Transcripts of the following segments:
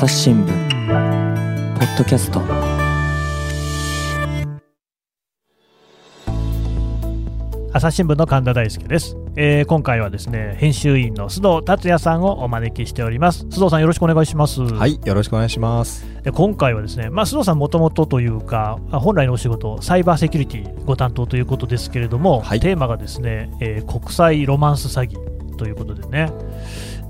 朝日新聞ポッドキャスト。朝日新聞の神田大輔です、えー今回はですね編集員の須藤達也さんをお招きしております。須藤さんよろしくお願いします。はい、よろしくお願いします。で今回はですね、まあ、須藤さんもともとというかあ本来のお仕事サイバーセキュリティご担当ということですけれども、はい。テーマがですね、えー国際ロマンス詐欺ということでね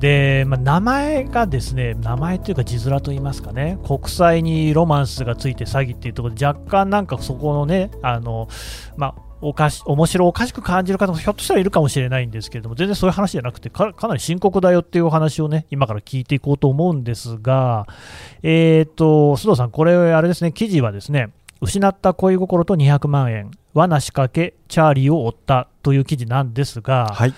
で、まあ、名前がですね名前というか字面といいますかね国際にロマンスがついて詐欺っていうところで若干なんかそこのねあの、まあおかし面白おかしく感じる方もひょっとしたらいるかもしれないんですけれども全然そういう話じゃなくてかかなり深刻だよっていうお話をね今から聞いていこうと思うんですが、えー、と須藤さん、これ、あれですね記事はですね失った恋心と200万円、罠仕掛け、チャーリーを追ったという記事なんですが、はい。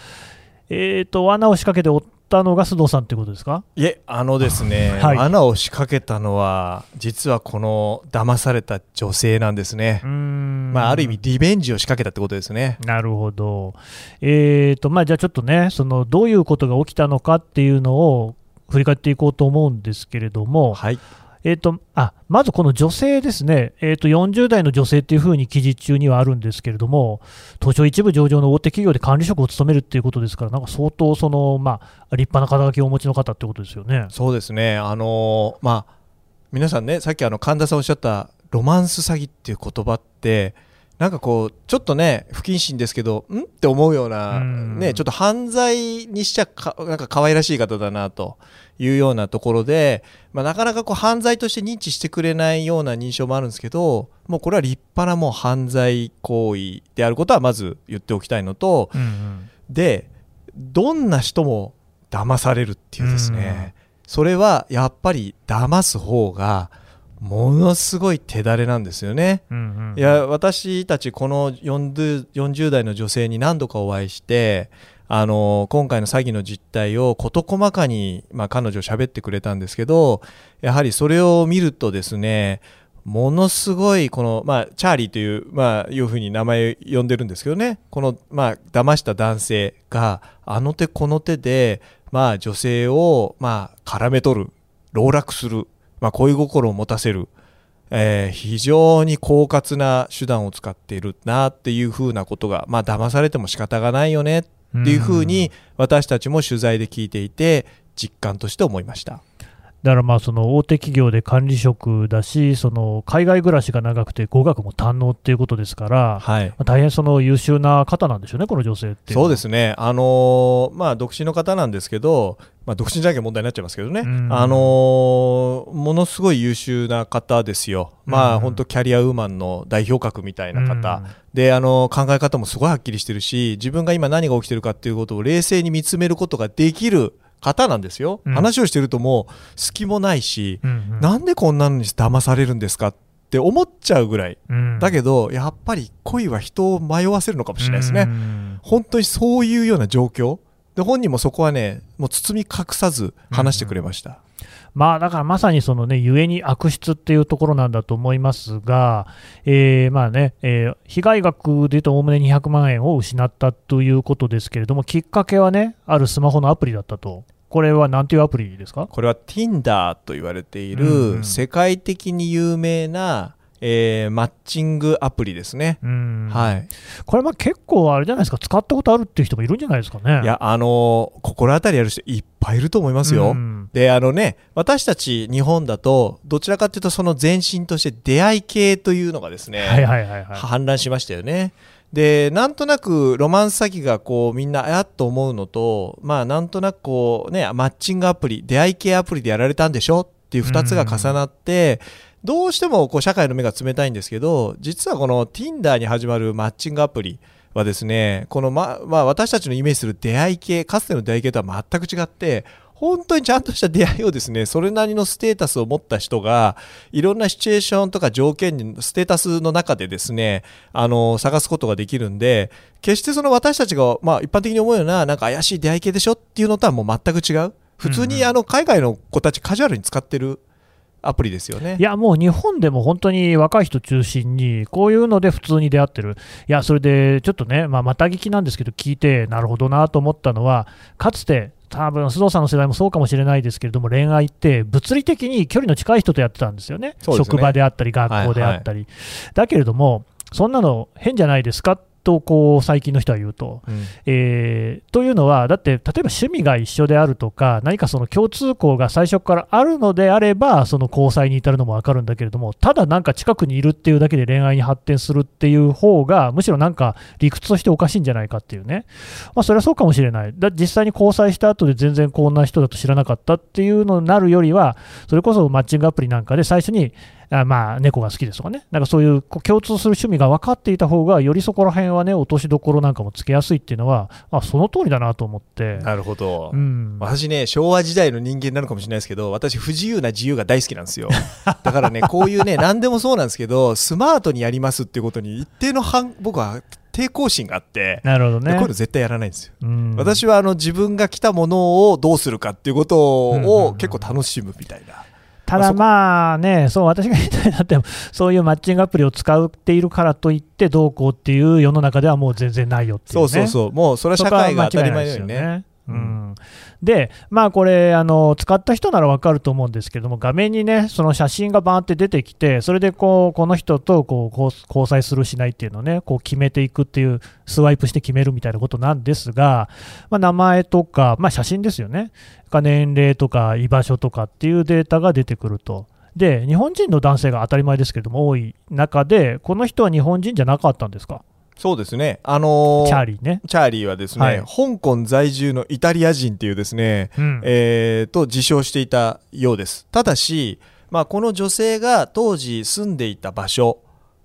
えー、と罠を仕掛けて追ったのが須藤さんということですかいえ、あのですね、はい罠を仕掛けたのは、実はこの騙された女性なんですね。まあ、ある意味、リベンジを仕掛けたってことですね。なるほど、えーとまあ、じゃあちょっとねその、どういうことが起きたのかっていうのを振り返っていこうと思うんですけれども、はい。えー、とあまずこの女性ですね、えー、と40代の女性っていうふうに記事中にはあるんですけれども、東証一部上場の大手企業で管理職を務めるっていうことですから、なんか相当その、まあ、立派な肩書きをお持ちの方ってことですよね。そうですね。あのまあ、皆さんね、さっきあの神田さんおっしゃったロマンス詐欺っていう言葉って、なんかこう、ちょっとね、不謹慎ですけど、ん？って思うような、うん。ね、ちょっと犯罪にしちゃか、なんか可愛らしい方だなというようなところで、まあ、なかなかこう犯罪として認知してくれないような認証もあるんですけど、もうこれは立派なもう犯罪行為であることはまず言っておきたいのと、うんうん。でどんな人も騙されるっていうですね、それはやっぱり騙す方がものすごい手だれなんですよね。うんうんいや私たちこの 40, 40代の女性に何度かお会いしてあの今回の詐欺の実態を事細かに、まあ、彼女喋ってくれたんですけどやはりそれを見るとですねものすごいこの、まあ、チャーリーという、まあ、いうふうに名前呼んでるんですけどね。この、まあ、騙した男性があの手この手で、まあ、女性を、まあ、絡め取る籠絡する、まあ、恋心を持たせるえー非常に狡猾な手段を使っているなっていうふうなことが、まあ騙されても仕方がないよねっていうふうに私たちも取材で聞いていて実感として思いました。だからまあその大手企業で管理職だし、その海外暮らしが長くて語学も堪能っていうことですから、はい。まあ大変その優秀な方なんでしょうね、この女性って。そうですね、あのーまあ、独身の方なんですけど、まあ、独身じゃなきゃ問題になっちゃいますけどね、うん。あのーものすごい優秀な方ですよ、まあ、うん。本当、キャリアウーマンの代表格みたいな方、うん。であの考え方もすごいはっきりしてるし自分が今何が起きてるかっていうことを冷静に見つめることができる方なんですよ、うん。話をしてるともう隙もないし、うんうん。なんでこんなのに騙されるんですかって思っちゃうぐらい、うん。だけどやっぱり恋は人を迷わせるのかもしれないですね、うん。本当にそういうような状況。で本人もそこはねもう包み隠さず話してくれました、まあだからまさにそのね、ゆえに悪質っていうところなんだと思いますが、えーまあね、えー被害額でいうとおおむね200万円を失ったということですけれども、きっかけはね、あるスマホのアプリだったと。これはなんていうアプリですか？これは Tinder と言われている世界的に有名な、えーマッチングアプリですね、うんはいこれまあ結構あれじゃないですか、使ったことあるっていう人もいるんじゃないですかね？いや、あのー心当たりある人いっぱいいると思いますよ。うんで、あのね、私たち日本だと、どちらかというとその前身として出会い系というのがですね、はいはいはいはい。氾濫しましたよね。で、なんとなくロマンス詐欺がこうみんなあっと思うのと、まあなんとなくこうね、マッチングアプリ、出会い系アプリでやられたんでしょ？っていう2つが重なって、どうしてもこう社会の目が冷たいんですけど、実はこの Tinder に始まるマッチングアプリはですね、このま、まあ私たちのイメージする出会い系、かつての出会い系とは全く違って、本当にちゃんとした出会いをですね、それなりのステータスを持った人が、いろんなシチュエーションとか条件に、ステータスの中でですね、あの、探すことができるんで、決してその私たちが、まあ一般的に思うような、なんか怪しい出会い系でしょっていうのとはもう全く違う。普通にあの、海外の子たちカジュアルに使ってるアプリですよね。いや、もう日本でも本当に若い人中心に、こういうので普通に出会ってる、いや、それでちょっとね、まあ、また聞きなんですけど、聞いて、なるほどなと思ったのは、かつて多分須藤さんの世代もそうかもしれないですけれども、恋愛って物理的に距離の近い人とやってたんですよね、ね。職場であったり、学校であったり。だけれども、そんなの変じゃないですかとこう最近の人は言うと、うん。えーというのは、だって例えば趣味が一緒であるとか、何かその共通項が最初からあるのであれば、その交際に至るのも分かるんだけれども、ただなんか近くにいるっていうだけで恋愛に発展するっていう方が、むしろなんか理屈としておかしいんじゃないかっていうね、まあ、それはそうかもしれない、だ実際に交際した後で全然こんな人だと知らなかったっていうのになるよりは、それこそマッチングアプリなんかで最初に、あまあ、猫が好きですとかね、なんかそういう共通する趣味が分かっていた方が、よりそこら辺はね、落としどころなんかもつけやすいっていうのは、あその通りだなと思って。なるほど、うん、私ね昭和時代の人間なのかもしれないですけど私不自由な自由が大好きなんですよ。だからねこういうね何でもそうなんですけどスマートにやりますっていうことに一定の反僕は抵抗心があって、なるほどね。でこういうの絶対やらないんですよ、うん。私はあの自分が来たものをどうするかっていうことうんうんうんを結構楽しむみたいな、ただまあね、そう私が言いたいなっても、そういうマッチングアプリを使っているからといって、どうこうっていう世の中ではもう全然ないよっていう、ね、そうそうそう。もうそれは社会が当たり前のよねう、ん、で、まあこれあの、使った人なら分かると思うんですけども、画面にね、その写真がバーって出てきて、それでこうこの人とこう交際するしないっていうのをね、こう決めていくっていう、スワイプして決めるみたいなことなんですが、まあ、名前とか、まあ、写真ですよね、か年齢とか居場所とかっていうデータが出てくると。で日本人の男性が当たり前ですけれども多い中で、この人は日本人じゃなかったんですか、そうですね。あのーチャーリーね。チャーリーはですね、はい。香港在住のイタリア人っていうですね、うん。えーと自称していたようです。ただし、まあ、この女性が当時住んでいた場所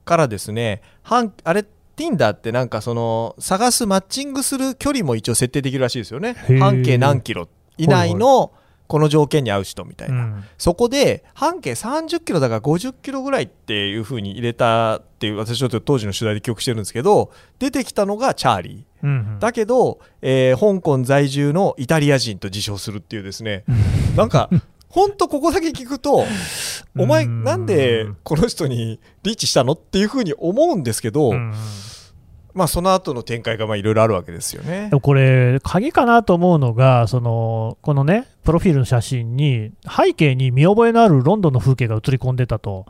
からですね半あれ Tinder ってなんかその探すマッチングする距離も一応設定できるらしいですよね。半径何キロ以内のこの条件に合う人みたいな、うん。そこで半径30キロだから50キロぐらいっていう風に入れたっていう私ちょっと当時の取材で記憶してるんですけど出てきたのがチャーリー。うんうん。だけど、えー香港在住のイタリア人と自称するっていうですね、なんか、ほんとここだけ聞くと、お前、うんなんでこの人にリーチしたのっていうふうに思うんですけど、うんまあ、その後の展開がいろいろあるわけですよね。これ、鍵かなと思うのが、そのこのね、プロフィールの写真に、背景に見覚えのあるロンドンの風景が映り込んでたと、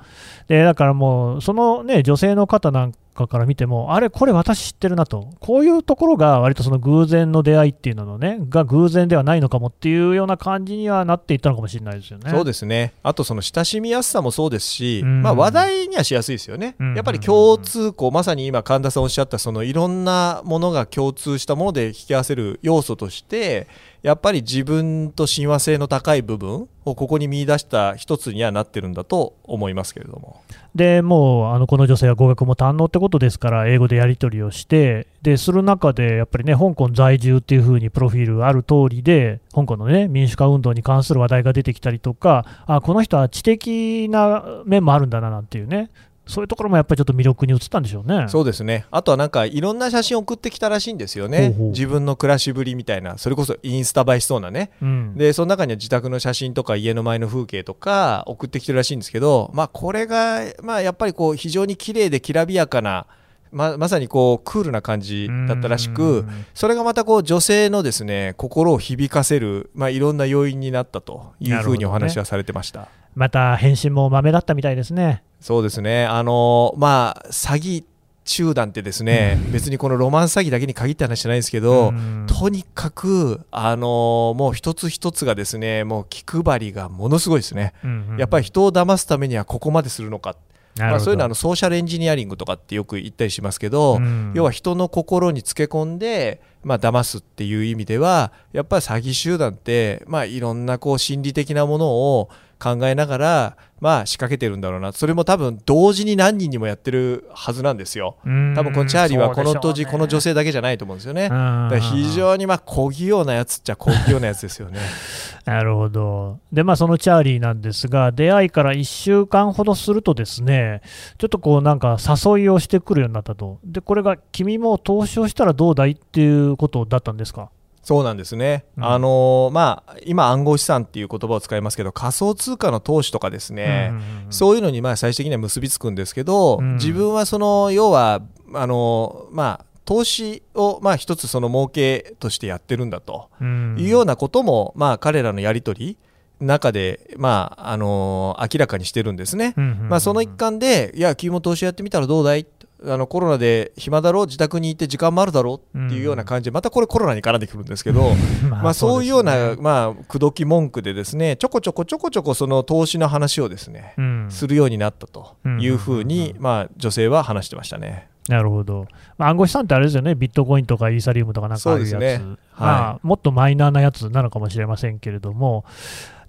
でだからもう、そのね、女性の方なんかから見ても、あれ、これ私知ってるなと、こういうところが割とその偶然の出会いっていうののね、が偶然ではないのかもっていうような感じにはなっていったのかもしれないですよね。そうですね。あとその親しみやすさもそうですし、うん。まあ、話題にはしやすいですよね、うん。やっぱり共通項まさに今神田さんおっしゃったそのいろんなものが共通したもので引き合わせる要素としてやっぱり自分と親和性の高い部分をここに見出した一つにはなってるんだと思いますけれども。でもうあのこの女性は語学も堪能ってことですから、英語でやり取りをして、でする中で、やっぱりね、香港在住っていうふうにプロフィールある通りで、香港のね、民主化運動に関する話題が出てきたりとか、あこの人は知的な面もあるんだななんていうね、そういうところもやっぱりちょっと魅力に映ったんでしょうね。そうですね。あとはなんかいろんな写真送ってきたらしいんですよね。ほうほう。自分の暮らしぶりみたいな。それこそインスタ映えしそうなね。うん。でその中には自宅の写真とか家の前の風景とか送ってきてるらしいんですけど、まあ、これが、まあ、やっぱりこう非常に綺麗できらびやかなままさにこうクールな感じだったらしうくん。それがまたこう女性のですね心を響かせる、まあ、いろんな要因になったというふうにお話はされてました。また返信もまめだったみたいですね。そうですね。あのまあ詐欺集団ってですね、別にこのロマンス詐欺だけに限った話じゃないんですけど、うん。とにかく、あのもう一つ一つがですねもう気配りがものすごいですね、うんうん。やっぱり人を騙すためにはここまでするのか、まあ、そういうのはあのソーシャルエンジニアリングとかってよく言ったりしますけど、うん。要は人の心につけ込んで、まあ騙すっていう意味ではやっぱり詐欺集団って、まあ、いろんなこう心理的なものを考えながら、まあ、仕掛けてるんだろうなそれも多分同時に何人にもやってるはずなんですよ。うん多分このチャーリーはこの当時、この女性だけじゃないと思うんですよね。だうんから非常にまあ小器用なやつっちゃ小器用なやつですよね。なるほど。で、まあ、そのチャーリーなんですが、出会いから1週間ほどするとですね、ちょっとこう、なんか誘いをしてくるようになったと。で、これが、君も投資をしたらどうだいっていうことだったんですか？そうなんですね、うん。あのーまあ、今、暗号資産っていう言葉を使いますけど仮想通貨の投資とかですね、うんうんうんそういうのにまあ最終的には結びつくんですけど、うん。自分はその要はあのーまあ投資をまあ一つその儲けとしてやってるんだと。うん。いうようなことも、まあ、彼らのやり取り中で、まああのー明らかにしてるんですね。うんうんうん。まあ、その一環で、いや、君も投資やってみたらどうだいあのコロナで暇だろ自宅にいて時間もあるだろっていうような感じで、またこれコロナに絡んでくるんですけど、ま まあ、そういうような、まあ、口説き文句でですねちょこちょこちょこちょこその投資の話をですね、うん。するようになったというふうに、まあ、女性は話してましたね。なるほど、まあ、暗号資産ってあれですよね、ビットコインとかイーサリウムとかなんかあるやつ、ねまあ、もっとマイナーなやつなのかもしれませんけれども、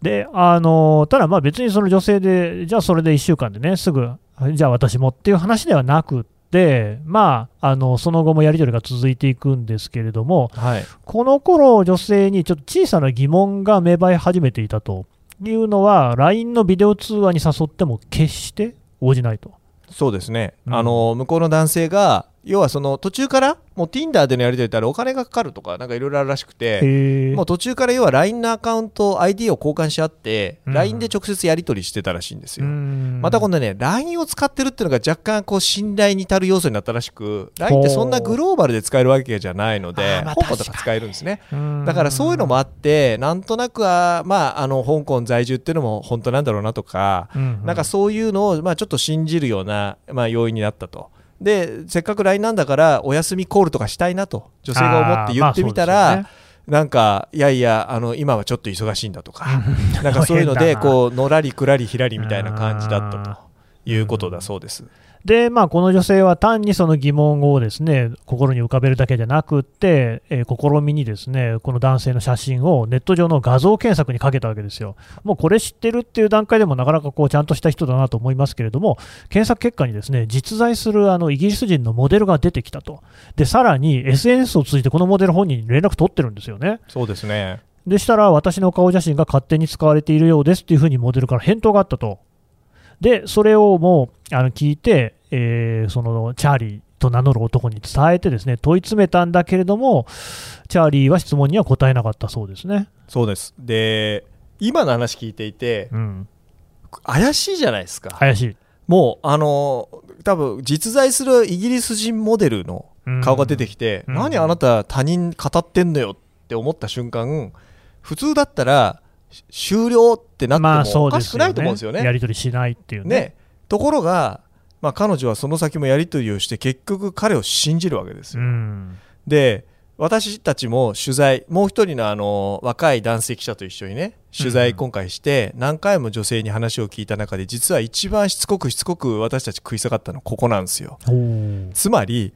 であのただ、まあ別にその女性で、じゃあそれで1週間でね、すぐ、じゃあ私もっていう話ではなくまあ、あのその後もやり取りが続いていくんですけれども、はい、この頃女性にちょっと小さな疑問が芽生え始めていたというのは、LINE のビデオ通話に誘っても決して応じないと。そうですね、うん。あの向こうの男性が要はその途中からもう Tinder でのやり取りってあれお金がかかるとかなんかいろいろあるらしくてもう途中から要は LINE のアカウント ID を交換し合って、うん。LINE で直接やり取りしてたらしいんですよ、うん。また今度ね LINE を使ってるっていうのが若干こう信頼に足る要素になったらしく LINE ってそんなグローバルで使えるわけじゃないので香港とか使えるんですね。うんだからそういうのもあってなんとなくはまああの香港在住っていうのも本当なんだろうなとかうん。なんかそういうのをまあちょっと信じるようなまあ要因になったと。でせっかく LINE なんだからお休みコールとかしたいなと女性が思って言ってみたら、なんかいやいやあの今はちょっと忙しいんだとか、なんかそういうので こうのらりくらりひらりみたいな感じだったということだそうです。で、まあ、この女性は単にその疑問をですね心に浮かべるだけじゃなくって、えー試みにですねこの男性の写真をネット上の画像検索にかけたわけですよ。もうこれ知ってるっていう段階でもなかなかこうちゃんとした人だなと思いますけれども、検索結果にですね実在するあのイギリス人のモデルが出てきたと、でさらに SNS を通じてこのモデル本人に連絡取ってるんですよね。そうですねでしたら、私の顔写真が勝手に使われているようですっていうふうにモデルから返答があったと。で、それをもうあの聞いて、えーそのチャーリーと名乗る男に伝えてですね問い詰めたんだけれども、チャーリーは質問には答えなかったそうですね。そうです。で今の話聞いていてうん、怪しいじゃないですか、怪しい。もうあの多分実在するイギリス人モデルの顔が出てきて、うん。何あなた他人語ってんのよって思った瞬間普通だったらし終了ってなまあってもおかしくないと思うんですよね。やり取りしないっていうね。ねところが、まあ、彼女はその先もやり取りをして結局彼を信じるわけですうよ。んで私たちも取材もう一人のあの若い男性記者と一緒にね取材今回して何回も女性に話を聞いた中で実は一番しつこくしつこく私たち食い下がったのはここなんですよ。つまり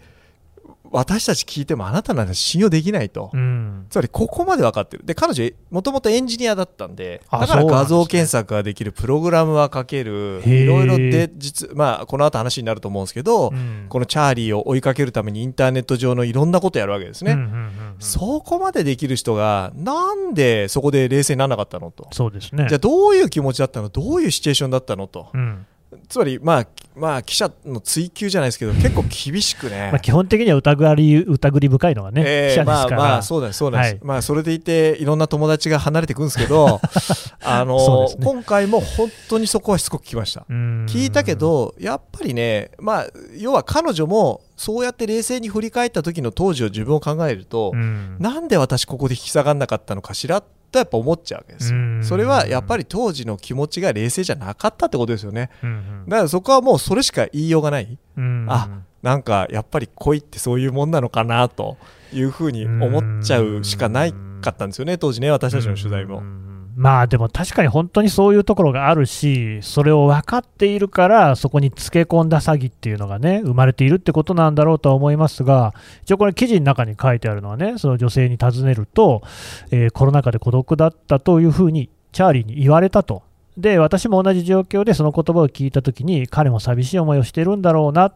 私たち聞いてもあなたの話信用できないと、うん。つまりここまで分かってる。で彼女もともとエンジニアだったんであだから画像検索ができるプログラムは書けるいろいろで実まあこの後話になると思うんですけど、うん。このチャーリーを追いかけるためにインターネット上のいろんなことやるわけですね、うんうんうんうん。そこまでできる人がなんでそこで冷静にならなかったのと。そうですね。じゃあどういう気持ちだったの？どういうシチュエーションだったのと？うんつまりまあまあ記者の追及じゃないですけど結構厳しくね。まあ、基本的には疑り疑り深いのがね、えー記者ですから、まあまあそうなんですそうなんです、はい。まあそれでいていろんな友達が離れていくんですけど あのね。今回も本当にそこはしつこく聞きました。うん。聞いたけどやっぱりねまあ要は彼女もそうやって冷静に振り返った時の当時を自分を考えると、うん。なんで私ここで引き下がんなかったのかしらとやっぱ思っちゃうわけですよ。うんそれはやっぱり当時の気持ちが冷静じゃなかったってことですよね。うんだからそこはもうそれしか言いようがない。うんあなんかやっぱり恋ってそういうもんなのかなというふうに思っちゃうしかないかったんですよね当時ね私たちの取材も。うんまあでも確かに本当にそういうところがあるし、それを分かっているから、そこにつけ込んだ詐欺っていうのがね、生まれているってことなんだろうとは思いますが、一応これ、記事の中に書いてあるのはね、その女性に尋ねると、えーコロナ禍で孤独だったというふうに、チャーリーに言われたと。で、私も同じ状況でその言葉を聞いたときに、彼も寂しい思いをしてるんだろうな、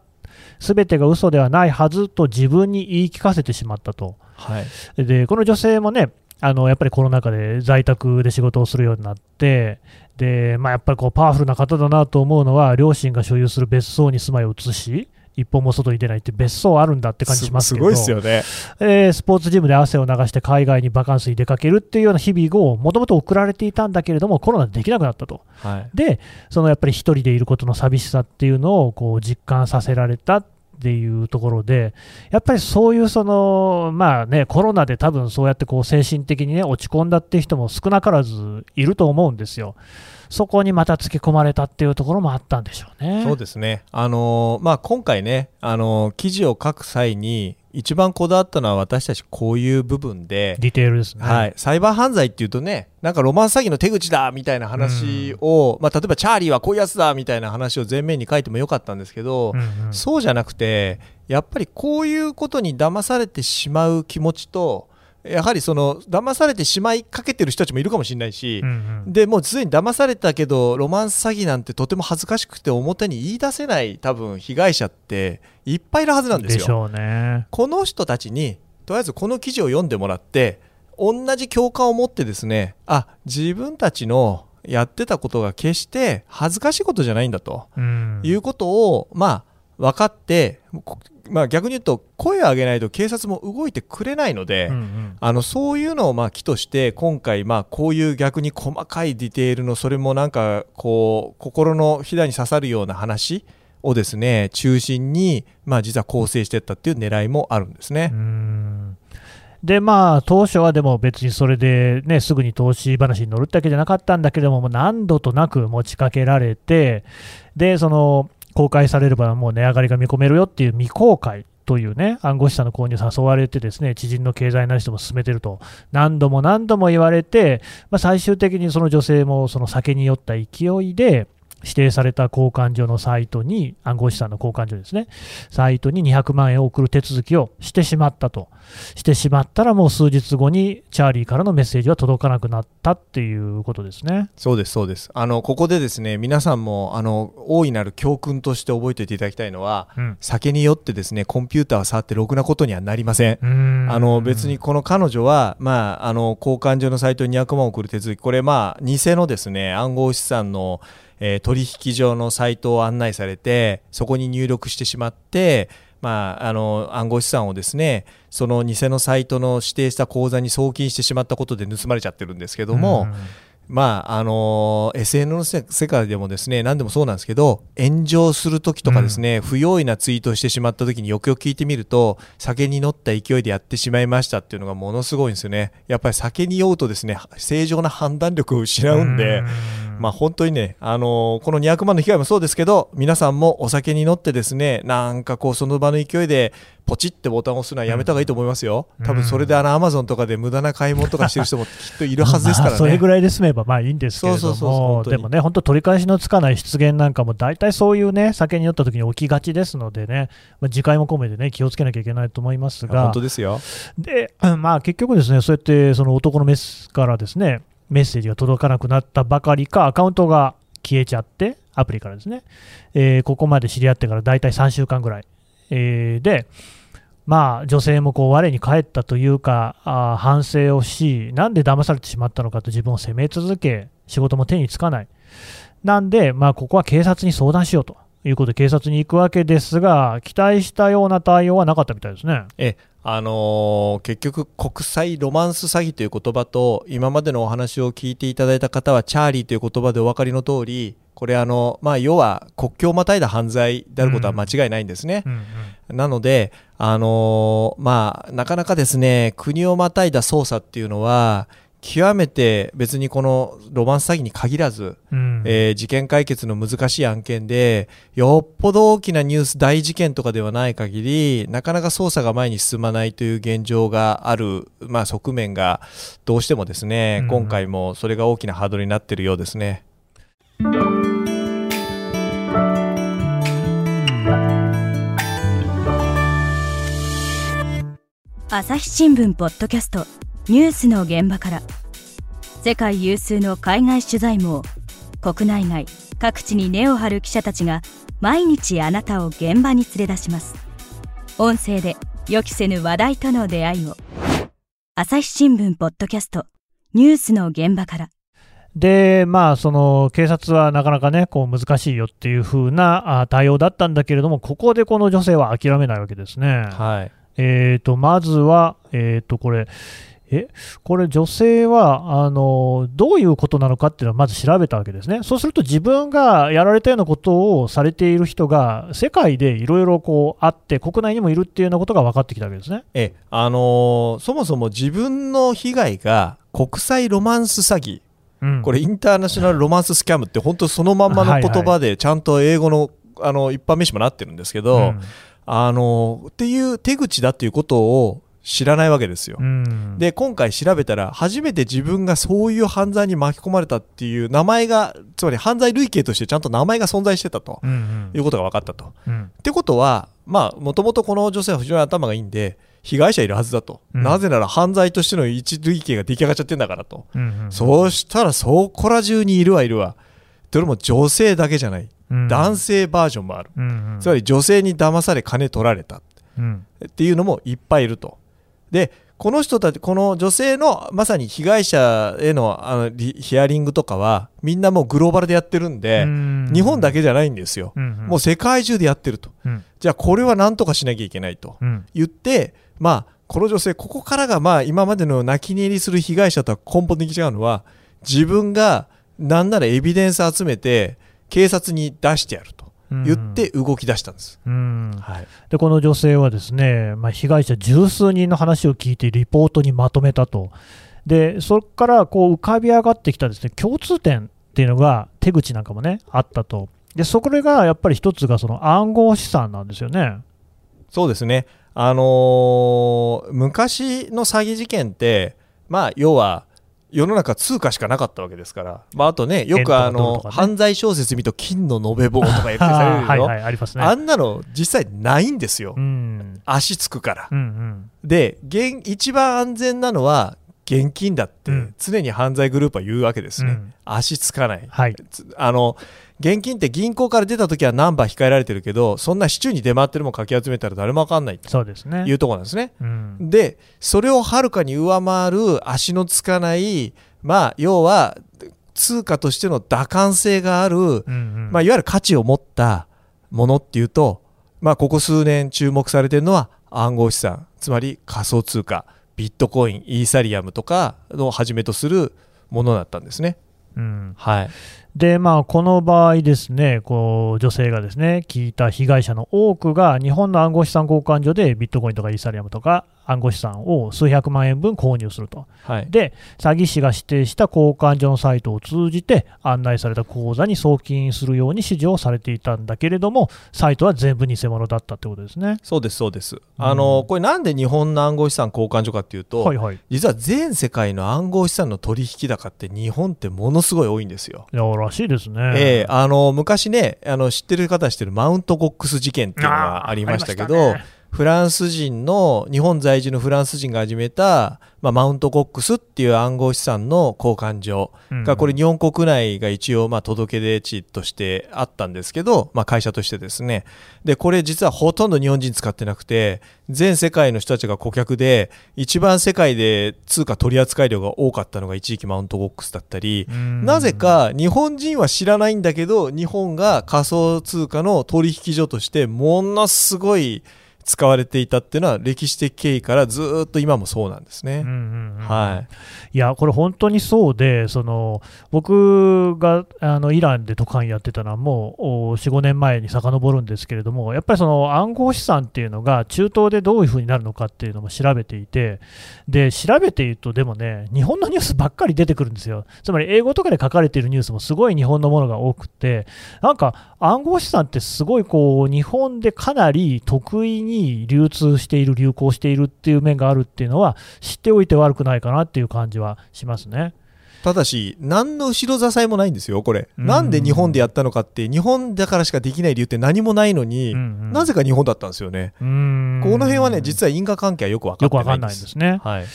すべてが嘘ではないはずと自分に言い聞かせてしまったと。はいでこの女性もねあのやっぱりコロナ禍で在宅で仕事をするようになってで、まあ、やっぱりこうパワフルな方だなと思うのは両親が所有する別荘に住まいを移し一歩も外に出ないって別荘あるんだって感じしますけどごいですよねえースポーツジムで汗を流して海外にバカンスに出かけるっていうような日々をもともと送られていたんだけれどもコロナでできなくなったと。はいでそのやっぱり一人でいることの寂しさっていうのをこう実感させられたっっていうところで、やっぱりそういうその、まあね、コロナで多分そうやってこう精神的に、ね、落ち込んだって人も少なからずいると思うんですよ。そこにまた突き込まれたっていうところもあったんでしょうね。そうですね、あのー、まあ、今回ね、あのー、記事を書く際に、一番こだわったのは私たちこういう部分で、ディテールですね、はい、サイバー犯罪っていうとね、なんかロマンス詐欺の手口だみたいな話を、うん、まあ、例えばチャーリーはこういうやつだみたいな話を前面に書いてもよかったんですけど、うんうん、そうじゃなくて、やっぱりこういうことに騙されてしまう気持ちと、やはりその騙されてしまいかけてる人たちもいるかもしれないし、うんうん、でもうすでに騙されたけどロマンス詐欺なんてとても恥ずかしくて表に言い出せない多分被害者っていっぱいいるはずなんですよ。ね、この人たちにとりあえずこの記事を読んでもらって同じ共感を持ってですねあ自分たちのやってたことが決して恥ずかしいことじゃないんだと、うん、いうことをまあ分かってまあ、逆に言うと声を上げないと警察も動いてくれないので、うんうん、あのそういうのをまあ木として今回まあこういう逆に細かいディテールのそれもなんかこう心のひだに刺さるような話をですね中心にまあ実は構成していったっていう狙いもあるんですね。でまあ、当初はでも別にそれで、ね、すぐに投資話に乗るってわけじゃなかったんだけども、も何度となく持ちかけられて、でその公開されればもう値上がりが見込めるよっていう未公開というね、暗号資産の購入誘われてですね、知人の経済なり人も進めてると、何度も何度も言われて、まあ、最終的にその女性もその酒に酔った勢いで、指定された交換所のサイトに、暗号資産の交換所ですね、サイトに200万円を送る手続きをしてしまったと、してしまったら、もう数日後にチャーリーからのメッセージは届かなくなったっていうことですね。そうです、そうです、あのここでですね皆さんもあの大いなる教訓として覚えておいていただきたいのは、うん、酒によってですねコンピューターを触ってろくなことにはなりません。あの別にこの彼女は、まあ、あの交換所のサイトに200万を送る手続き、これ、まあ、偽のですね暗号資産のえー、取引所のサイトを案内されてそこに入力してしまって、まあ、あの暗号資産をですねその偽のサイトの指定した口座に送金してしまったことで盗まれちゃってるんですけども、まああの SN の世界でもですね何でもそうなんですけど炎上するときとかですね、うん、不用意なツイートをしてしまったときによくよく聞いてみると酒に乗った勢いでやってしまいましたっていうのがものすごいんですよね。やっぱり酒に酔うとですね正常な判断力を失うんで、うん、まあ本当にねあのこの200万の被害もそうですけど皆さんもお酒に乗ってですねなんかこうその場の勢いでポチってボタンを押すのはやめた方がいいと思いますよ、うん、多分それであのアマゾンとかで無駄な買い物とかしてる人もきっといるはずですからね。それぐらいで済めばまあいいんですけれども、でもね、本当、取り返しのつかない失言なんかも、大体そういうね、酒に酔った時に起きがちですのでね、まあ、次回も込めてね、気をつけなきゃいけないと思いますが、本当ですよ。で、まあ、結局ですね、そうやってその男のメスからですね、メッセージが届かなくなったばかりか、アカウントが消えちゃって、アプリからですね、えー、ここまで知り合ってから大体3週間ぐらい。えー、で、まあ、女性もこう我に返ったというかあ反省をしなんで騙されてしまったのかと自分を責め続け仕事も手につかないなんで、まあ、ここは警察に相談しようということで警察に行くわけですが期待したような対応はなかったみたいですね。えあのー、結局、国際ロマンス詐欺という言葉と今までのお話を聞いていただいた方はチャーリーという言葉でお分かりの通りこれあの、まあ、要は国境をまたいだ犯罪であることは間違いないんですね。うんうん、なので、あのー、まあ、なかなかですね国をまたいだ捜査っていうのは極めて別にこのロマンス詐欺に限らず、うん、えー、事件解決の難しい案件でよっぽど大きなニュース大事件とかではない限りなかなか捜査が前に進まないという現状がある、まあ、側面がどうしてもですね、うん、今回もそれが大きなハードルになっているようですね。朝日新聞ポッドキャストニュースの現場から。世界有数の海外取材網。国内外各地に根を張る記者たちが毎日あなたを現場に連れ出します。音声で予期せぬ話題との出会いを。朝日新聞ポッドキャストニュースの現場から。で、まあ、その警察はなかなかね、こう難しいよっていう風な対応だったんだけれども、ここでこの女性は諦めないわけですね。はい。えーと、まずは、えーと、これ、えこれ、女性はあのどういうことなのかっていうのをまず調べたわけですね、そうすると自分がやられたようなことをされている人が世界でいろいろあって、国内にもいるっていうようなことが分かってきたわけですね。えあのーそもそも自分の被害が国際ロマンス詐欺、うん。これ、インターナショナルロマンススキャムって、本当、そのまんまの言葉で、ちゃんと英語のあの一般名詞もなってるんですけど、うん。あのっていう手口だっていうことを知らないわけですよ。うん。で今回調べたら初めて自分がそういう犯罪に巻き込まれたっていう名前がつまり犯罪類型としてちゃんと名前が存在してたとうんうん。いうことが分かったと。うん。ってことはまあもともとこの女性は非常に頭がいいんで被害者いるはずだと、うん。なぜなら犯罪としての一類型が出来上がっちゃってんだからと、うんうん。そうしたらそこら中にいるはいるわ。どれも女性だけじゃない、うん。男性バージョンもある、うんうん。つまり女性に騙され金取られた。うん。っていうのもいっぱいいると。でこの人たちこの女性のまさに被害者へのあのリヒアリングとかはみんなもうグローバルでやってるんで、うん。日本だけじゃないんですよ、うんうん。もう世界中でやってると。うん。じゃあこれは何とかしなきゃいけないと。うん。言ってまあこの女性ここからがまあ今までの泣き寝入りする被害者とは根本的に違うのは自分がなんならエビデンス集めて警察に出してやると言って動き出したんです、うん。はい、でこの女性はですね、まあ、被害者十数人の話を聞いてリポートにまとめたと、でそこからこう浮かび上がってきたですね共通点っていうのが手口なんかもねあったと、でそこがやっぱり一つがその暗号資産なんですよね。そうですね、あのー昔の詐欺事件って、まあ、要は世の中通貨しかなかったわけですから、まあ、あとね、よくあの、ね。犯罪小説見ると金の延べ棒とか言ってされるでしょ。はいはいありますね。あんなの実際ないんですよ、うん。足つくから。うんうん。で現一番安全なのは現金だって、うん。常に犯罪グループは言うわけですね、うん。足つかない、はい。つあの現金って銀行から出た時はナンバー控えられてるけどそんな市中に出回ってるもんかき集めたら誰も分かんないというところなんですね。うん。でそれをはるかに上回る足のつかないまあ要は通貨としての打感性がある、うんうん。まあ、いわゆる価値を持ったものっていうと、まあ、ここ数年注目されてるのは暗号資産つまり仮想通貨ビットコインイーサリアムとかをはじめとするものだったんですね。うんはい、でまあ、この場合ですね、こう女性がですね聞いた被害者の多くが日本の暗号資産交換所でビットコインとかイーサリアムとか暗号資産を数百万円分購入すると、はい、で詐欺師が指定した交換所のサイトを通じて案内された口座に送金するように指示をされていたんだけれども、サイトは全部偽物だったってことですね。そうですそうです。あのこれなんで日本の暗号資産交換所かっていうと、はいはい、実は全世界の暗号資産の取引高って日本ってものすごい多いんですよ。いやらしいですね。ええあの昔ねあの知ってる方は知ってるマウントゴックス事件っていうのがありましたけどあフランス人の日本在住のフランス人が始めた、まあ、マウントゴックスっていう暗号資産の交換所うん。がこれ日本国内が一応まあ届け出地としてあったんですけど、まあ、会社としてですね。でこれ実はほとんど日本人使ってなくて全世界の人たちが顧客で一番世界で通貨取扱量が多かったのが一時期マウントゴックスだったりうん。なぜか日本人は知らないんだけど日本が仮想通貨の取引所としてものすごい使われていたっていうのは歴史的経緯からずーっと今もそうなんですね。うんうんうんはいいや、これ本当にそうで、その僕があのイランで渡韓やってたのはもうお4、5年前に遡るんですけれども、やっぱりその暗号資産っていうのが中東でどういうふうになるのかっていうのも調べていて、で調べていると、でもね、日本のニュースばっかり出てくるんですよ。つまり英語とかで書かれているニュースもすごい日本のものが多くて、なんか暗号資産ってすごいこう日本でかなり得意に流通している、流行しているっていう面があるっていうのは、知っておいて悪くないかなっていう感じはしますね。ただし何の後ろ支えもないんですよこれ、うん。なんで日本でやったのかって日本だからしかできない理由って何もないのに、うんうん。なぜか日本だったんですよね、この辺はね実は因果関係はよく分かんないんですね。はい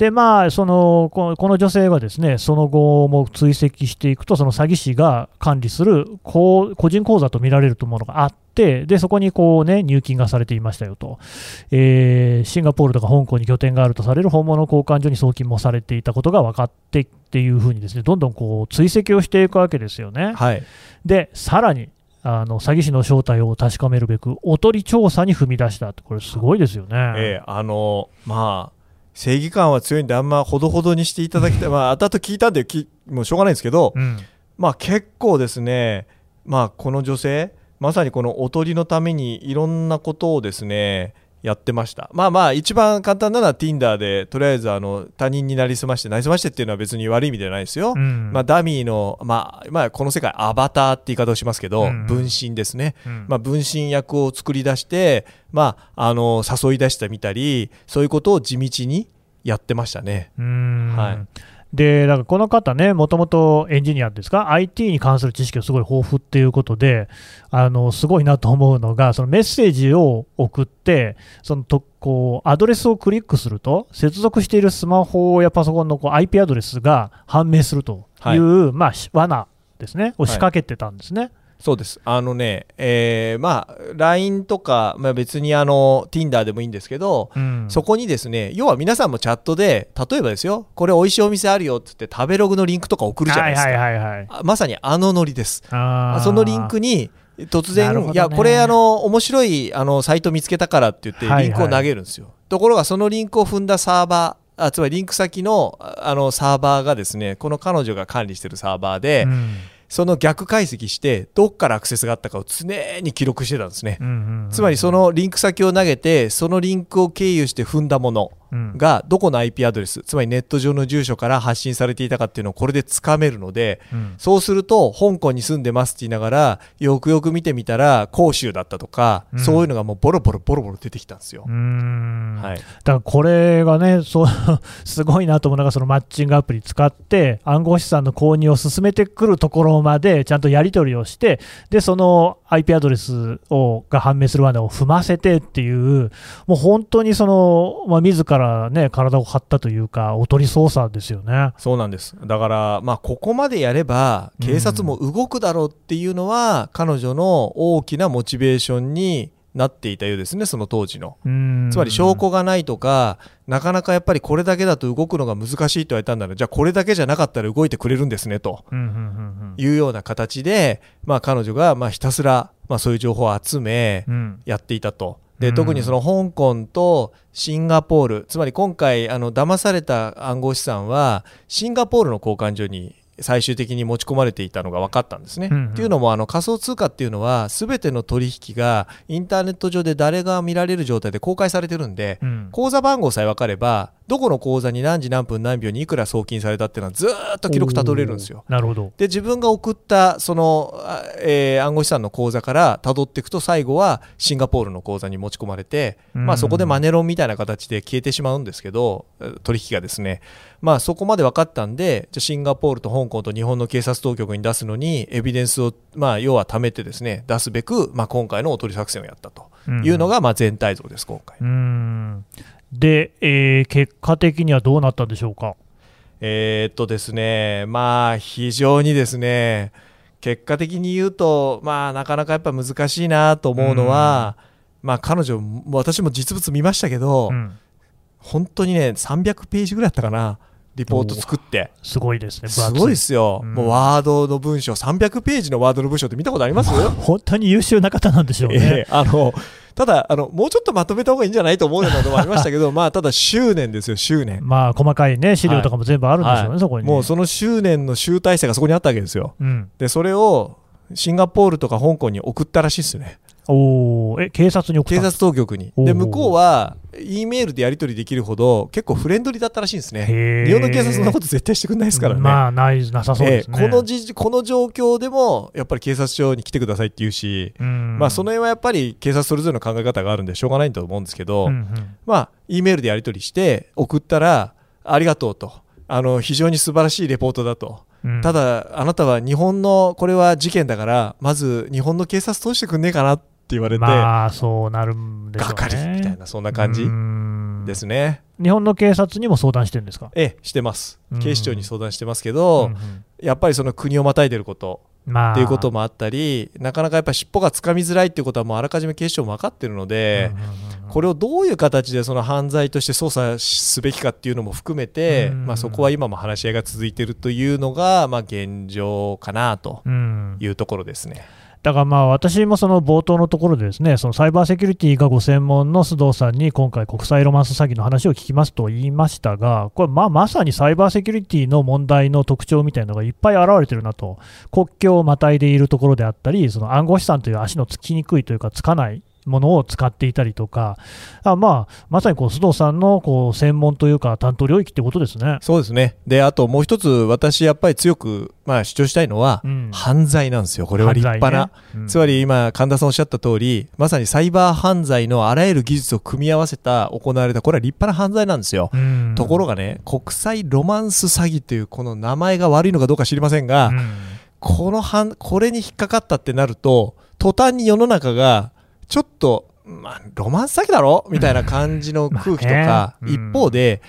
で、まあ、そのこの女性がですねその後も追跡していくと、その詐欺師が管理するこう個人口座と見られるものがあって、でそこにこう、ね、入金がされていましたよと、えーシンガポールとか香港に拠点があるとされる本物交換所に送金もされていたことが分かってっていうふうにですねどんどんこう追跡をしていくわけですよね。はいで、さらにあの詐欺師の正体を確かめるべく、おとり調査に踏み出したって、これ、すごいですよね。ええあのまあ正義感は強いんであんまほどほどにしていただきたい、まあ後々聞いたんできもうしょうがないんですけど、うん。まあ結構ですね、まあこの女性まさにこのおとりのためにいろんなことをですねやってました。まあまあ一番簡単なのは Tinder でとりあえずあの他人になりすましてなりすましてっていうのは別に悪い意味ではないですよ、うん。まあ、ダミーの、まあまあ、この世界アバターって言い方をしますけど、うん分身ですね、うんまあ、分身役を作り出して、まあ、あの誘い出してみたりそういうことを地道にやってましたね。はいでだからこの方ね、もともとエンジニアですか、IT に関する知識がすごい豊富っていうことで、あのすごいなと思うのが、そのメッセージを送って、そのとこうアドレスをクリックすると、接続しているスマホやパソコンのこう IP アドレスが判明するという、まあ、し罠ですね、を仕掛けてたんですね。そうです。あのね、えーまあ、LINE とか、まあ、別にあの Tinder でもいいんですけど、うん。そこにですね要は皆さんもチャットで例えばですよこれ美味しいお店あるよって言って食べログのリンクとか送るじゃないですか、はいはいはいはい。あまさにあのノリです。そのリンクに突然、ね。いやこれあの面白いあのサイト見つけたからって言ってはいはい。リンクを投げるんですよ、ところがそのリンクを踏んだサーバーあつまりリンク先のああのサーバーがですねこの彼女が管理してるサーバーで、うんその逆解析してどっからアクセスがあったかを常に記録してたんですね、うんうんうんつまりそのリンク先を投げてそのリンクを経由して踏んだもの。うんがどこの IP アドレスつまりネット上の住所から発信されていたかっていうのをこれでつかめるのでうん。そうすると香港に住んでますって言いながらよくよく見てみたら広州だったとか、うん。そういうのがもうボロボロボロボロ出てきたんですよ。う。ん。はい、だからこれがね、そう すごいなと思うのが、そのマッチングアプリ使って、暗号資産の購入を進めてくるところまでちゃんとやり取りをして、でその IP アドレスをが判明する罠を踏ませてっていう、もう本当にその、まあ、自らね、体を張ったというか、おとり捜査ですよね。そうなんですだから、まあ、ここまでやれば警察も動くだろうっていうのは、彼女の大きなモチベーションになっていたようですねその当時の。うんつまり証拠がないとか、なかなかやっぱりこれだけだと動くのが難しいと言われたんだら、じゃあこれだけじゃなかったら動いてくれるんですねとうんうんうんいうような形で、まあ、彼女がまあひたすらまあそういう情報を集めうんうんやっていたと。うんで特にその香港とシンガポールつまり今回あの騙された暗号資産はシンガポールの交換所に最終的に持ち込まれていたのが分かったんですね。うんうん。っていうのもあの仮想通貨っていうのは全ての取引がインターネット上で誰が見られる状態で公開されてるんで、うん。口座番号さえ分かればどこの口座に何時何分何秒にいくら送金されたっていうのはずーっと記録たどれるんですよ。なるほど。で自分が送ったその、あえー暗号資産の口座からたどっていくと最後はシンガポールの口座に持ち込まれて、うんまあ、そこでマネロンみたいな形で消えてしまうんですけどえー取引がですね、まあ、そこまで分かったんでじゃあシンガポールと香港と日本の警察当局に出すのにエビデンスを、まあ、要は貯めてですね出すべく、まあ、今回のおとり作戦をやったというのが、まあ、全体像です今回。うんで、えー結果的にはどうなったんでしょうか？えーっとですね、まあ、非常にですね、結果的に言うと、まあ、なかなかやっぱ難しいなと思うのは、まあ、彼女、私も実物見ましたけど、うん本当にね、300ページぐらいだったかな、リポート作って。すごいですね、すごいですよ、うんもうワードの文章、300ページのワードの文章って見たことあります？本当に優秀な方なんでしょうえね。えあのただあの、もうちょっとまとめた方がいいんじゃないと思うようなのもありましたけど、まあ、ただ執念ですよ、執念。まあ、細かいね、資料とかも全部あるんでしょうね、はいそこに。もうその執念の集大成がそこにあったわけですよ。うん、でそれをシンガポールとか香港に送ったらしいですよねおー。え、警察に送った警察当局に。で向こうは E メールでやり取りできるほど結構フレンドリーだったらしいんですね。日本の警察そんなこと絶対してくれないですからね、まあ、ない、なさそうですね。ええこのじこの状況でもやっぱり警察署に来てくださいって言うし、うん。まあ、その辺はやっぱり警察それぞれの考え方があるんでしょうがないと思うんですけど、うんうんまあ、E メールでやり取りして送ったらありがとうと。あの非常に素晴らしいレポートだとうん。ただあなたは日本のこれは事件だからまず日本の警察通してくんねえかなって言われて、まあ、そうなるんでしょうがね。かりみたいなそんな感じうん。ですね。日本の警察にも相談してるんですか？ええしてます。うん警視庁に相談してますけど、うんうん。やっぱりその国をまたいでることまあ、っていうこともあったりなかなかやっぱ尻尾がつかみづらいっていうことはもうあらかじめ警視庁も分かってるので、うんうんうんこれをどういう形でその犯罪として捜査すべきかっていうのも含めて、うん。まあ、そこは今も話し合いが続いているというのが、まあ、現状かなとうん。いうところですね。だからまあ私もその冒頭のところでですねそのサイバーセキュリティがご専門の須藤さんに今回、国際ロマンス詐欺の話を聞きますと言いましたが、これまあまさにサイバーセキュリティの問題の特徴みたいなのがいっぱい現れてるなと、国境をまたいでいるところであったり、その暗号資産という足のつきにくいというか、つかないものを使っていたりとか、あまあ、まさにこう須藤さんのこう専門というか、担当領域ってことですね。そうですね。で、あともう一つ、私、やっぱり強く、まあ、主張したいのは、うん犯罪なんですよ。これは立派な。ねうんつまり今、神田さんおっしゃった通り、まさにサイバー犯罪のあらゆる技術を組み合わせた、行われた、これは立派な犯罪なんですよ。うんところがね、国際ロマンス詐欺というこの名前が悪いのかどうか知りませんが、うんこの犯これに引っかかったってなると途端に世の中がちょっと、まあ、ロマンス詐欺だろ？みたいな感じの空気とか、一方で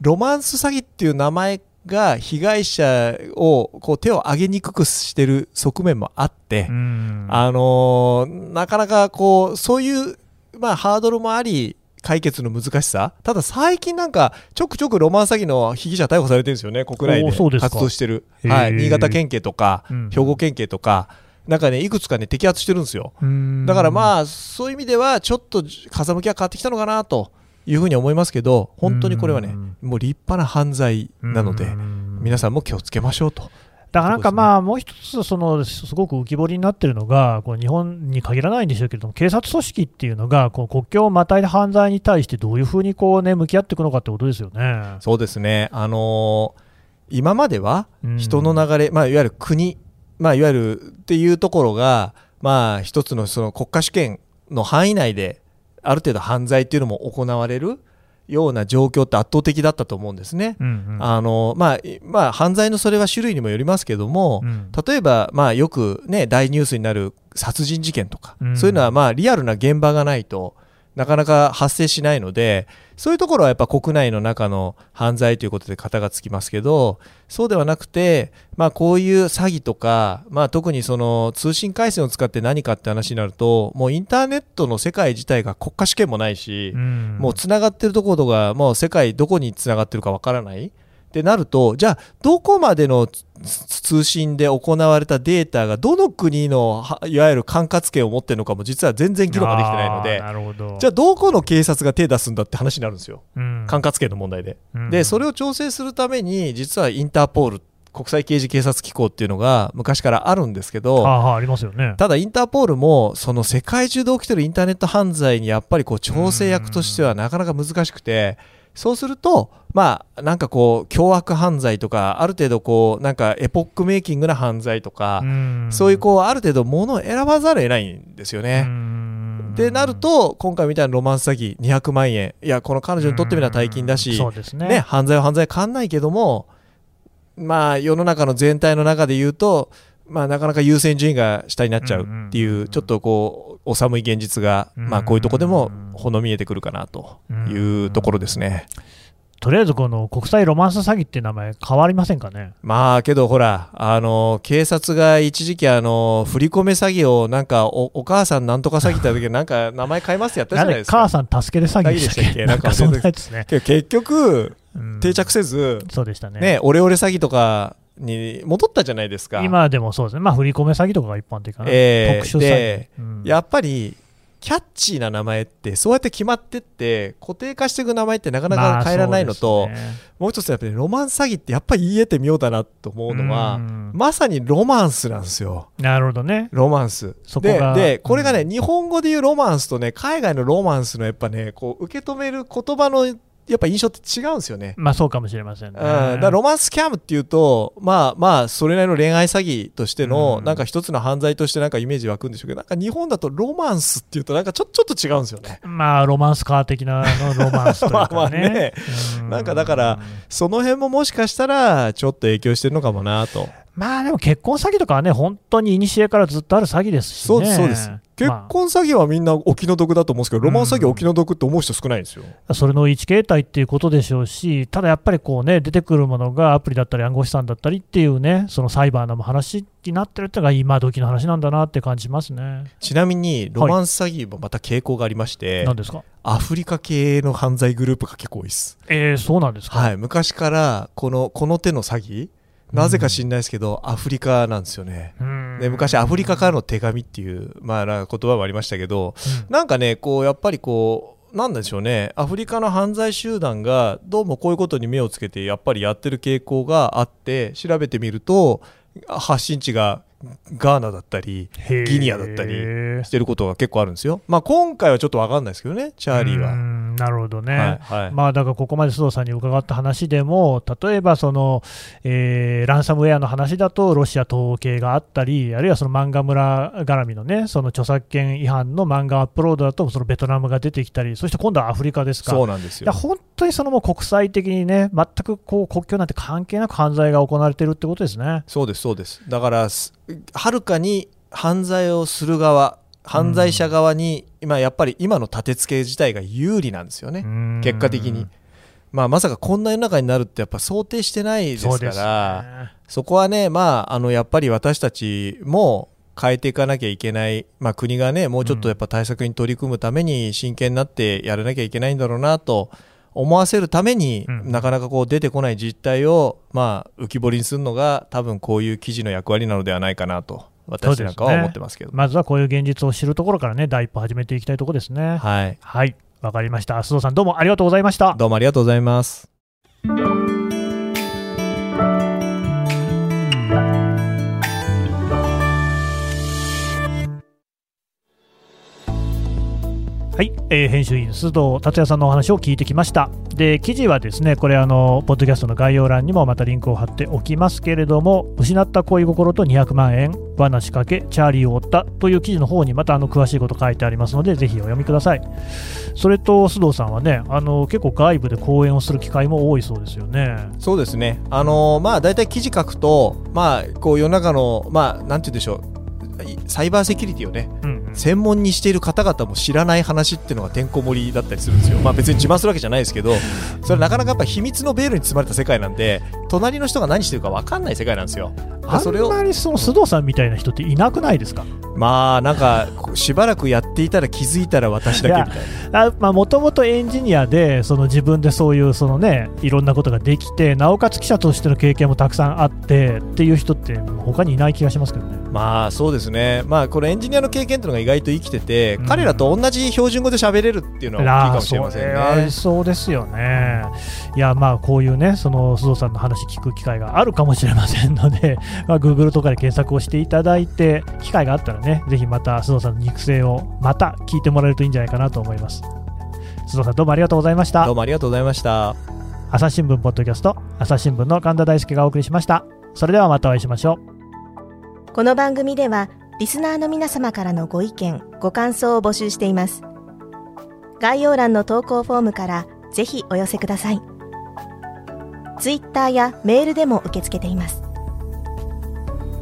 ロマンス詐欺っていう名前が被害者をこう手を挙げにくくしてる側面もあって、うん。あのーなかなかこうそういう、まあ、ハードルもあり解決の難しさ。ただ最近なんかちょくちょくロマンス詐欺の被疑者逮捕されてるんですよね国内で活動してる、はい、新潟県警とか、うん。兵庫県警とかなんかねいくつかね摘発してるんですよ。うん。だからまあそういう意味ではちょっと風向きが変わってきたのかなというふうに思いますけど本当にこれはねうん。もう立派な犯罪なのでうん。皆さんも気をつけましょうと。だからなんかまあ、もう一つ、そのすごく浮き彫りになってるのが、こう日本に限らないんでしょうけれども、警察組織っていうのが、こう国境をまたいで犯罪に対してどういうふうにこう、ね、向き合っていくのかってことですよね。そうですね。あのー今まではうん。人の流れ、まあ、いわゆる国、まあ、いわゆるっていうところが、まあ、一つのその国家主権の範囲内である程度犯罪っていうのも行われるような状況って圧倒的だったと思うんですね。うんうん。あのまあいまあ、犯罪のそれは種類にもよりますけども、うん。例えば、まあ、よく、ね、大ニュースになる殺人事件とか、うん。そういうのは、まあ、リアルな現場がないとなかなか発生しないのでそういうところはやっぱ国内の中の犯罪ということで型がつきますけどそうではなくて、まあ、こういう詐欺とか、まあ、特にその通信回線を使って何かって話になるともうインターネットの世界自体が国家主権もないし、うん。もうつながってるところがもう世界どこにつながってるかわからないってなるとじゃあどこまでのつ通信で行われたデータがどの国のはいわゆる管轄権を持ってるのかも実は全然議論ができてないのであーなるほどじゃあどこの警察が手出すんだって話になるんですようん管轄権の問題で。うんでそれを調整するために実はインターポール国際刑事警察機構っていうのが昔からあるんですけどああありますよね。ただインターポールもその世界中で起きてるインターネット犯罪にやっぱりこう調整役としてはなかなか難しくてそうするとまあなんかこう凶悪犯罪とかある程度こうなんかエポックメイキングな犯罪とかん。そういうこうある程度ものを選ばざるを得ないんですようね。んでなると今回みたいなロマンス詐欺200万円。いやこの彼女にとってみれば大金だしそうですね。ね、犯罪は犯罪変わんないけども、まあ、世の中の全体の中で言うと、まあ、なかなか優先順位が下になっちゃうっていう、うんうんうんちょっとこう、お寒い現実が、まあ、こういうとこでもほの見えてくるかなというところですね。とりあえずこの国際ロマンス詐欺っていう名前変わりませんかね？まあけどほらあの警察が一時期あの振り込め詐欺をなんかおお母さんなんとか詐欺って時なんか名前変えますってやったじゃないですか母さん助けて詐欺で詐欺でしたっけ？なんかそんなやつね。結局うん定着せず、そうでしたね。ねオレオレ詐欺とかに戻ったじゃないですか今でもそうですね。まあ振り込め詐欺とかが一般的かな。えー特殊詐欺で。うんやっぱりキャッチーな名前ってそうやって決まってって固定化していく名前ってなかなまあか変えられないのと、そうですねもう一つやっぱりロマンス詐欺ってやっぱり言い得てみようだなと思うのは、うんまさにロマンスなんですよなるほどね。ロマンスそこがででこれがね、う日本語で言うロマンスとね海外のロマンスのやっぱねこう受け止める言葉のやっぱ印象って違うんですよね。まあそうかもしれませんね。うん、だロマンスキャムっていうとまあまあそれなりの恋愛詐欺としての、うんなんか一つの犯罪としてなんかイメージ湧くんでしょうけどなんか日本だとロマンスっていうとなんかちょちょっと違うんですよね。まあロマンスカー的なのロマンスというかね。まあまあねうなんかだからその辺ももしかしたらちょっと影響してるのかもなと。まあでも結婚詐欺とかはね、本当に古からずっとある詐欺ですしね。そうです。結ま婚詐欺はみんなお気の毒だと思うんですけど、ロマンス詐欺はお気の毒って思う人少ないんですよ。あそれの一形態っていうことでしょうし、ただやっぱりこうね、出てくるものがアプリだったり暗号資産だったりっていうね、そのサイバーな話になってるっていうのが今時の話なんだなって感じますね。ちなみにロマンス詐欺もまた傾向がありまして、何ですか？アフリカ系の犯罪グループが結構多いです。えー、そうなんですか？はい、昔からこのこの手の詐欺なぜか知んないですけど、アフリカなんですよね。うん。で昔アフリカからの手紙っていう、まあ、な言葉もありましたけど、なんかねこうやっぱりこうなんでしょうね。アフリカの犯罪集団がどうもこういうことに目をつけてやっぱりやってる傾向があって調べてみると発信地がガーナだったりギニアだったりしてることが結構あるんですよ。まあ今回はちょっと分かんないですけどねチャーリーは。うんなるほどね。はいはいまあ、だからここまで須藤さんに伺った話でも、例えばその、えーランサムウェアの話だと、ロシア統計があったり、あるいはその漫画村絡みのね、その著作権違反の漫画アップロードだと、そのベトナムが出てきたり、そして今度はアフリカですか。そうなんですよいや。本当にそのもう国際的にね、全くこう国境なんて関係なく犯罪が行われているってことですね。そうですそうです。だからすはるかに犯罪をする側犯罪者側に今やっぱり今の立て付け自体が有利なんですよね。うん結果的に。まあ、まさかこんな世の中になるってやっぱ想定してないですからねそこはね、まあ、あのやっぱり私たちも変えていかなきゃいけない、まあ、国がねもうちょっとやっぱ対策に取り組むために真剣になってやらなきゃいけないんだろうなと思わせるために、うんなかなかこう出てこない実態を、まあ、浮き彫りにするのが多分こういう記事の役割なのではないかなと私なんかは思ってますけど。まずはこういう現実を知るところからね、第一歩始めていきたいところですね。はい、はい、わかりました。須藤さん、どうもありがとうございました。どうもありがとうございます。はい、えー編集員須藤達也さんのお話を聞いてきました。で、記事はですね、これあの、ポッドキャストの概要欄にもまたリンクを貼っておきますけれども、失った恋心と200万円、罠仕掛け、チャーリーを追ったという記事の方にまたあの詳しいこと書いてありますので、ぜひお読みください。それと須藤さんはね、あの結構外部で講演をする機会も多いそうですよね。そうですね、あのーまあ大体記事書くと、まあ、こう世の中の、まあ、なんて言うんでしょう、サイバーセキュリティをね、うんうん専門にしている方々も知らない話っていうのがてんこ盛りだったりするんですよ。まあ別に自慢するわけじゃないですけど、それなかなかやっぱ秘密のベールに包まれた世界なんで、隣の人が何してるか分かんない世界なんですよ。あんそれをまりその須藤さんみたいな人っていなくないですか？まあなんかしばらくやっていたら気づいたら私だけみたいな。あまあもともとエンジニアでその自分でそういうそのねいろんなことができてなおかつ記者としての経験もたくさんあってっていう人って他にいない気がしますけどねまあそうですね。まあこれエンジニアの経験っていうのが意外と生きてて、うん彼らと同じ標準語で喋れるっていうのは大きいかもしれませんね。そうですよねいやまあこういうねその須藤さんの話聞く機会があるかもしれませんので、まあ、Google とかで検索をしていただいて機会があったらねぜひまた須藤さんの肉声をまた聞いてもらえるといいんじゃないかなと思います。須藤さんどうもありがとうございました。どうもありがとうございました。朝日新聞ポッドキャスト朝日新聞の神田大輔がお送りしました。それではまたお会いしましょう。この番組ではリスナーの皆様からのご意見ご感想を募集しています。概要欄の投稿フォームからぜひお寄せください。ツイッターやメールでも受け付けています。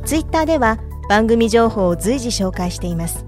ツイッターでは番組情報を随時紹介しています